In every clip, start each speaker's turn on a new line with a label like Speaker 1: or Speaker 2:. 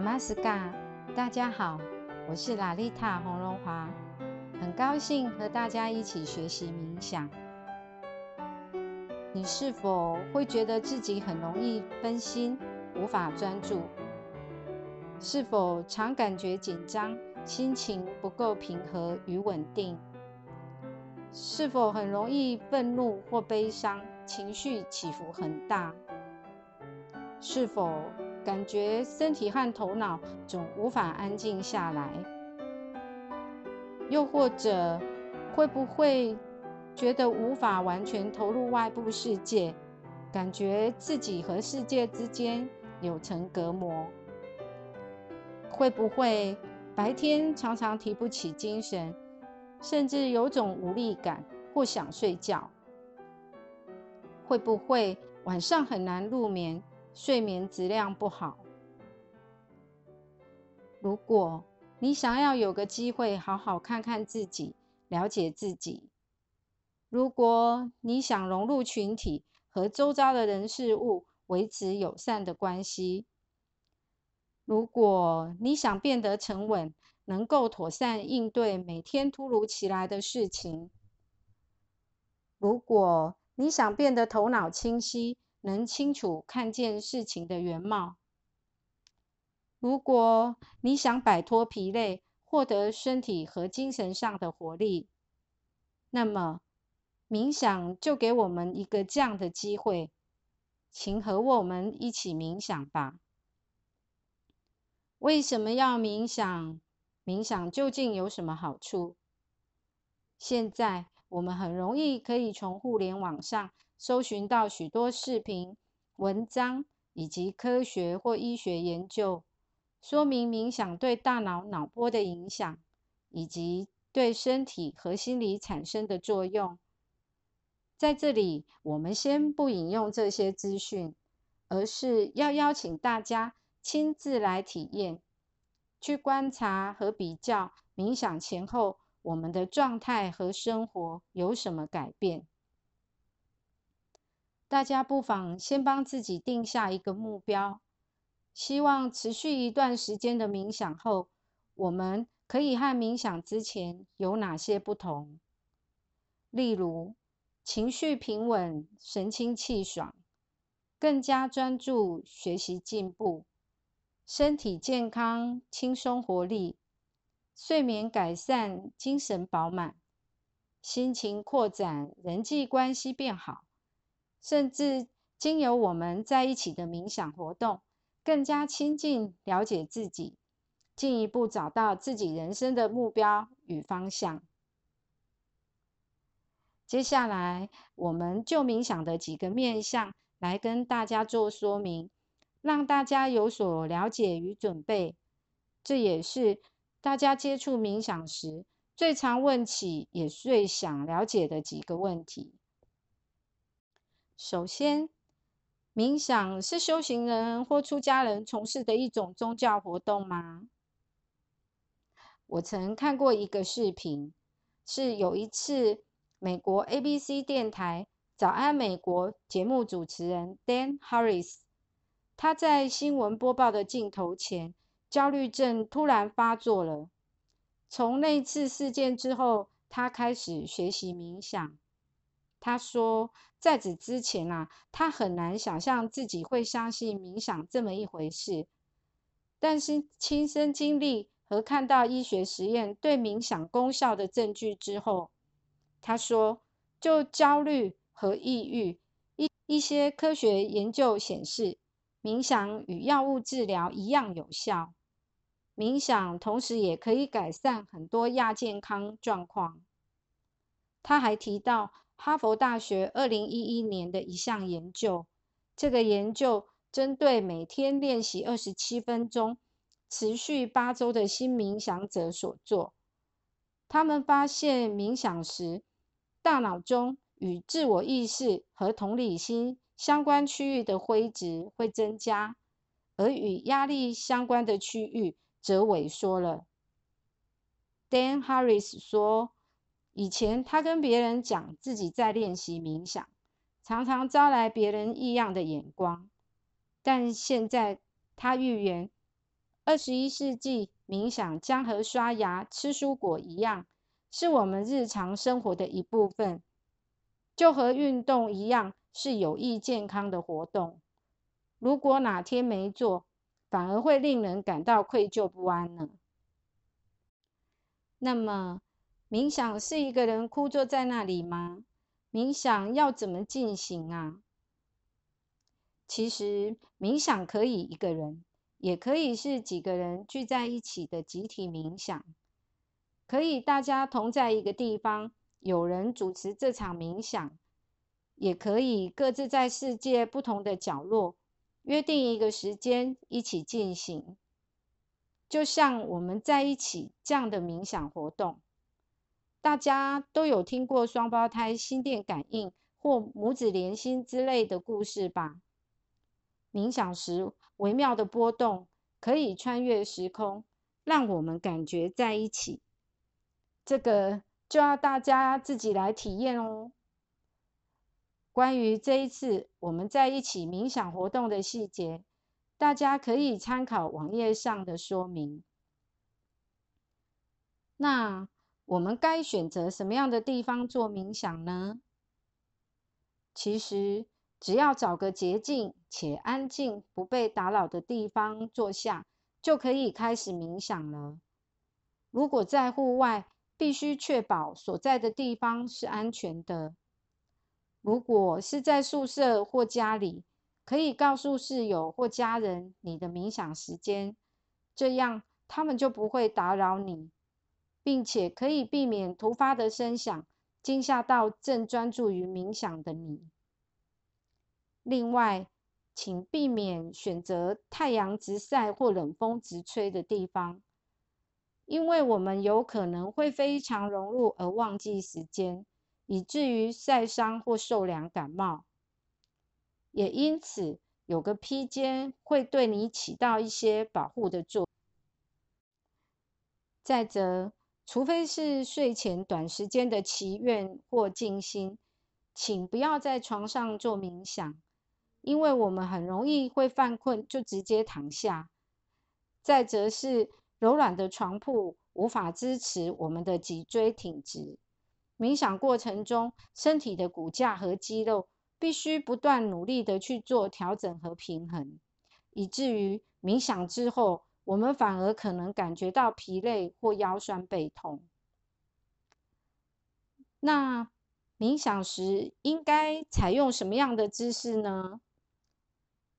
Speaker 1: 纳玛斯嘎，大家好，我是拉丽塔洪荣华，很高兴和大家一起学习冥想。你是否会觉得自己很容易分心，无法专注？是否常感觉紧张，心情不够平和与稳定？是否很容易愤怒或悲伤，情绪起伏很大？是否？感觉身体和头脑总无法安静下来，又或者会不会觉得无法完全投入外部世界，感觉自己和世界之间有层隔膜？会不会白天常常提不起精神，甚至有种无力感或想睡觉？会不会晚上很难入眠？睡眠质量不好。如果你想要有个机会好好看看自己，了解自己；如果你想融入群体，和周遭的人事物维持友善的关系；如果你想变得沉稳，能够妥善应对每天突如其来的事情；如果你想变得头脑清晰，能清楚看见事情的原貌。如果你想摆脱疲累，获得身体和精神上的活力，那么冥想就给我们一个这样的机会，请和我们一起冥想吧。为什么要冥想？冥想究竟有什么好处？现在我们很容易可以从互联网上。搜寻到许多视频、文章以及科学或医学研究，说明冥想对大脑脑波的影响，以及对身体和心理产生的作用。在这里，我们先不引用这些资讯，而是要邀请大家亲自来体验，去观察和比较冥想前后我们的状态和生活有什么改变。大家不妨先帮自己定下一个目标，希望持续一段时间的冥想后，我们可以和冥想之前有哪些不同？例如，情绪平稳、神清气爽，更加专注学习进步，身体健康、轻松活力，睡眠改善、精神饱满，心情扩展、人际关系变好。甚至经由我们在一起的冥想活动，更加亲近、了解自己，进一步找到自己人生的目标与方向。接下来，我们就冥想的几个面向来跟大家做说明，让大家有所了解与准备。这也是大家接触冥想时最常问起，也最想了解的几个问题。首先，冥想是修行人或出家人从事的一种宗教活动吗？我曾看过一个视频，是有一次美国 ABC 电台《早安美国》节目主持人 Dan Harris，他在新闻播报的镜头前，焦虑症突然发作了。从那次事件之后，他开始学习冥想。他说，在此之前啊，他很难想象自己会相信冥想这么一回事。但是亲身经历和看到医学实验对冥想功效的证据之后，他说，就焦虑和抑郁，一一些科学研究显示，冥想与药物治疗一样有效。冥想同时也可以改善很多亚健康状况。他还提到。哈佛大学二零一一年的一项研究，这个研究针对每天练习二十七分钟、持续八周的新冥想者所做。他们发现，冥想时，大脑中与自我意识和同理心相关区域的灰质会增加，而与压力相关的区域则萎缩了。Dan Harris 说。以前他跟别人讲自己在练习冥想，常常招来别人异样的眼光。但现在他预言，二十一世纪冥想将和刷牙、吃蔬果一样，是我们日常生活的一部分，就和运动一样，是有益健康的活动。如果哪天没做，反而会令人感到愧疚不安呢。那么，冥想是一个人枯坐在那里吗？冥想要怎么进行啊？其实，冥想可以一个人，也可以是几个人聚在一起的集体冥想，可以大家同在一个地方，有人主持这场冥想，也可以各自在世界不同的角落。约定一个时间一起进行，就像我们在一起这样的冥想活动。大家都有听过双胞胎心电感应或母子连心之类的故事吧？冥想时微妙的波动可以穿越时空，让我们感觉在一起。这个就要大家自己来体验哦。关于这一次我们在一起冥想活动的细节，大家可以参考网页上的说明。那我们该选择什么样的地方做冥想呢？其实只要找个洁净且安静、不被打扰的地方坐下，就可以开始冥想了。如果在户外，必须确保所在的地方是安全的。如果是在宿舍或家里，可以告诉室友或家人你的冥想时间，这样他们就不会打扰你，并且可以避免突发的声响惊吓到正专注于冥想的你。另外，请避免选择太阳直晒或冷风直吹的地方，因为我们有可能会非常融入而忘记时间。以至于晒伤或受凉感冒，也因此有个披肩会对你起到一些保护的作用。再者，除非是睡前短时间的祈愿或静心，请不要在床上做冥想，因为我们很容易会犯困就直接躺下。再则是柔软的床铺无法支持我们的脊椎挺直。冥想过程中，身体的骨架和肌肉必须不断努力的去做调整和平衡，以至于冥想之后，我们反而可能感觉到疲累或腰酸背痛。那冥想时应该采用什么样的姿势呢？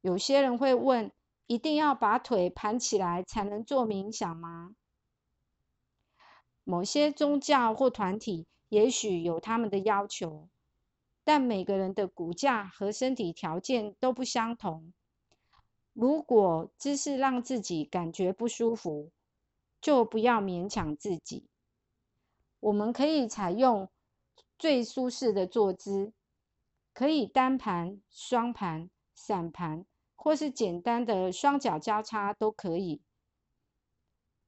Speaker 1: 有些人会问：一定要把腿盘起来才能做冥想吗？某些宗教或团体。也许有他们的要求，但每个人的骨架和身体条件都不相同。如果姿势让自己感觉不舒服，就不要勉强自己。我们可以采用最舒适的坐姿，可以单盘、双盘、散盘，或是简单的双脚交叉都可以。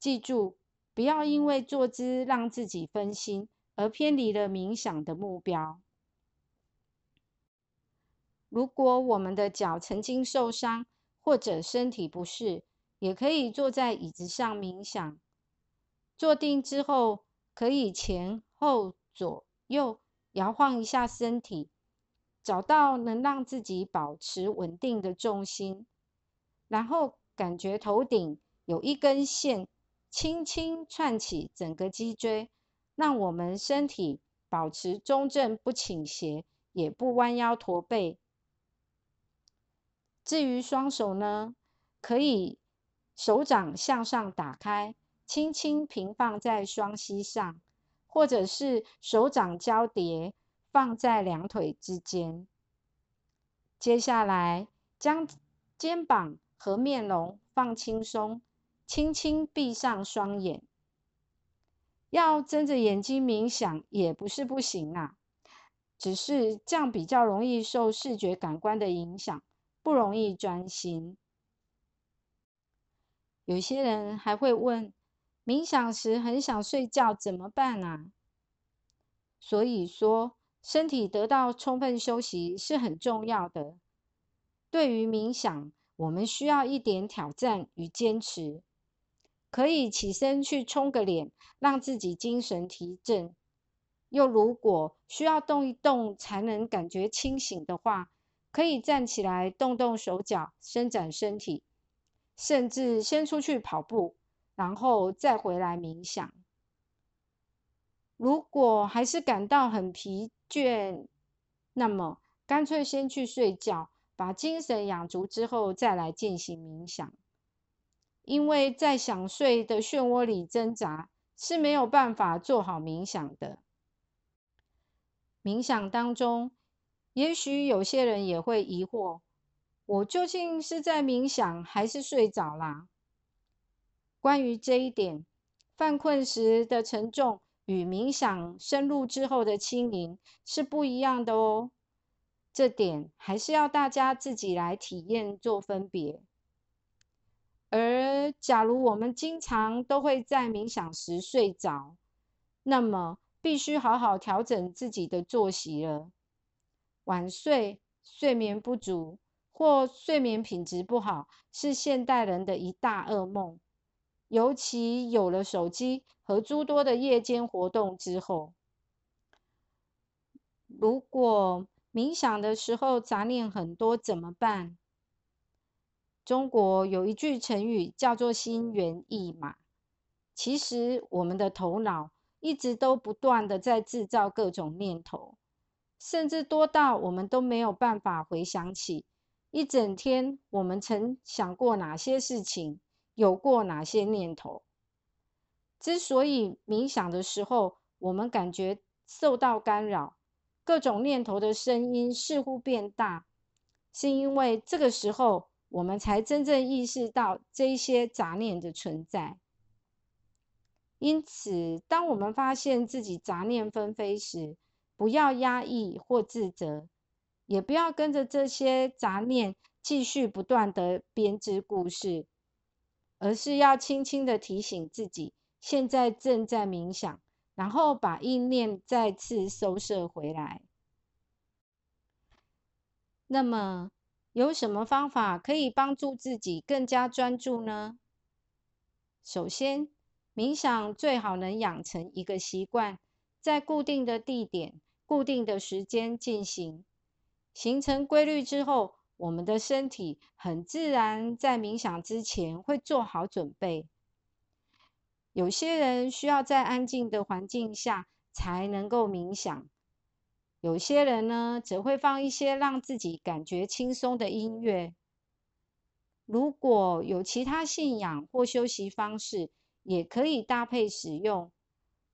Speaker 1: 记住，不要因为坐姿让自己分心。而偏离了冥想的目标。如果我们的脚曾经受伤或者身体不适，也可以坐在椅子上冥想。坐定之后，可以前后左右摇晃一下身体，找到能让自己保持稳定的重心，然后感觉头顶有一根线轻轻串起整个脊椎。让我们身体保持中正，不倾斜，也不弯腰驼背。至于双手呢，可以手掌向上打开，轻轻平放在双膝上，或者是手掌交叠放在两腿之间。接下来，将肩膀和面容放轻松，轻轻闭上双眼。要睁着眼睛冥想也不是不行啊，只是这样比较容易受视觉感官的影响，不容易专心。有些人还会问，冥想时很想睡觉怎么办啊？所以说，身体得到充分休息是很重要的。对于冥想，我们需要一点挑战与坚持。可以起身去冲个脸，让自己精神提振；又如果需要动一动才能感觉清醒的话，可以站起来动动手脚，伸展身体，甚至先出去跑步，然后再回来冥想。如果还是感到很疲倦，那么干脆先去睡觉，把精神养足之后再来进行冥想。因为在想睡的漩涡里挣扎是没有办法做好冥想的。冥想当中，也许有些人也会疑惑：我究竟是在冥想还是睡着啦？关于这一点，犯困时的沉重与冥想深入之后的轻盈是不一样的哦。这点还是要大家自己来体验做分别。而假如我们经常都会在冥想时睡着，那么必须好好调整自己的作息了。晚睡、睡眠不足或睡眠品质不好，是现代人的一大噩梦。尤其有了手机和诸多的夜间活动之后，如果冥想的时候杂念很多，怎么办？中国有一句成语叫做“心猿意马”。其实，我们的头脑一直都不断的在制造各种念头，甚至多到我们都没有办法回想起一整天我们曾想过哪些事情，有过哪些念头。之所以冥想的时候，我们感觉受到干扰，各种念头的声音似乎变大，是因为这个时候。我们才真正意识到这些杂念的存在。因此，当我们发现自己杂念纷飞时，不要压抑或自责，也不要跟着这些杂念继续不断的编织故事，而是要轻轻的提醒自己，现在正在冥想，然后把意念再次收摄回来。那么。有什么方法可以帮助自己更加专注呢？首先，冥想最好能养成一个习惯，在固定的地点、固定的时间进行，形成规律之后，我们的身体很自然在冥想之前会做好准备。有些人需要在安静的环境下才能够冥想。有些人呢，则会放一些让自己感觉轻松的音乐。如果有其他信仰或休息方式，也可以搭配使用。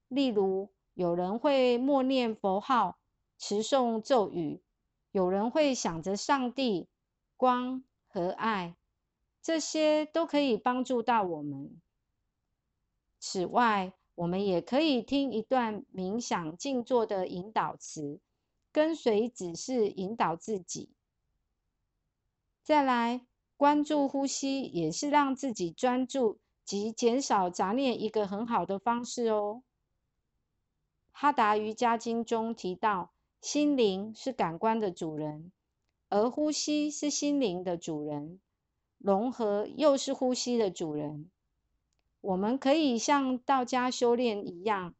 Speaker 1: 例如，有人会默念佛号、持诵咒语；有人会想着上帝、光和爱，这些都可以帮助到我们。此外，我们也可以听一段冥想静坐的引导词。跟随指示引导自己，再来关注呼吸，也是让自己专注及减少杂念一个很好的方式哦。哈达瑜伽经中提到，心灵是感官的主人，而呼吸是心灵的主人，融合又是呼吸的主人。我们可以像道家修炼一样，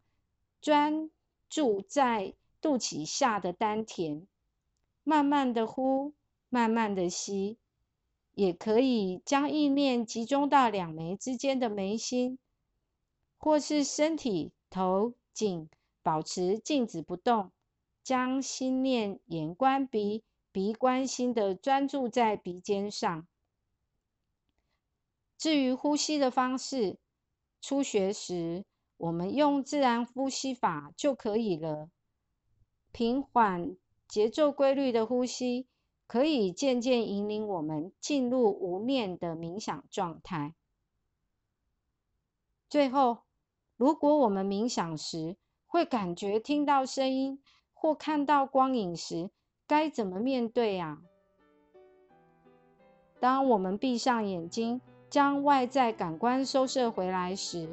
Speaker 1: 专注在。肚脐下的丹田，慢慢的呼，慢慢的吸，也可以将意念集中到两眉之间的眉心，或是身体头颈保持静止不动，将心念眼观鼻，鼻观心的专注在鼻尖上。至于呼吸的方式，初学时我们用自然呼吸法就可以了。平缓、节奏规律的呼吸，可以渐渐引领我们进入无念的冥想状态。最后，如果我们冥想时会感觉听到声音或看到光影时，该怎么面对啊？当我们闭上眼睛，将外在感官收摄回来时，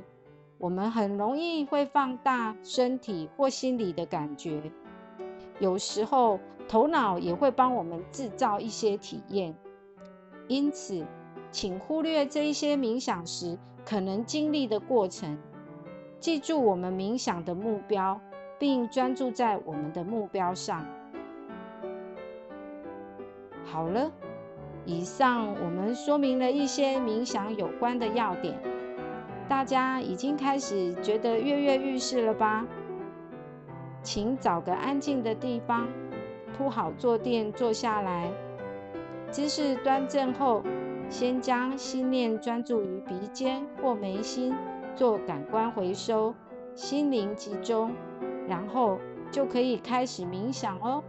Speaker 1: 我们很容易会放大身体或心理的感觉。有时候头脑也会帮我们制造一些体验，因此，请忽略这一些冥想时可能经历的过程。记住我们冥想的目标，并专注在我们的目标上。好了，以上我们说明了一些冥想有关的要点，大家已经开始觉得跃跃欲试了吧？请找个安静的地方，铺好坐垫，坐下来，姿势端正后，先将心念专注于鼻尖或眉心，做感官回收，心灵集中，然后就可以开始冥想哦。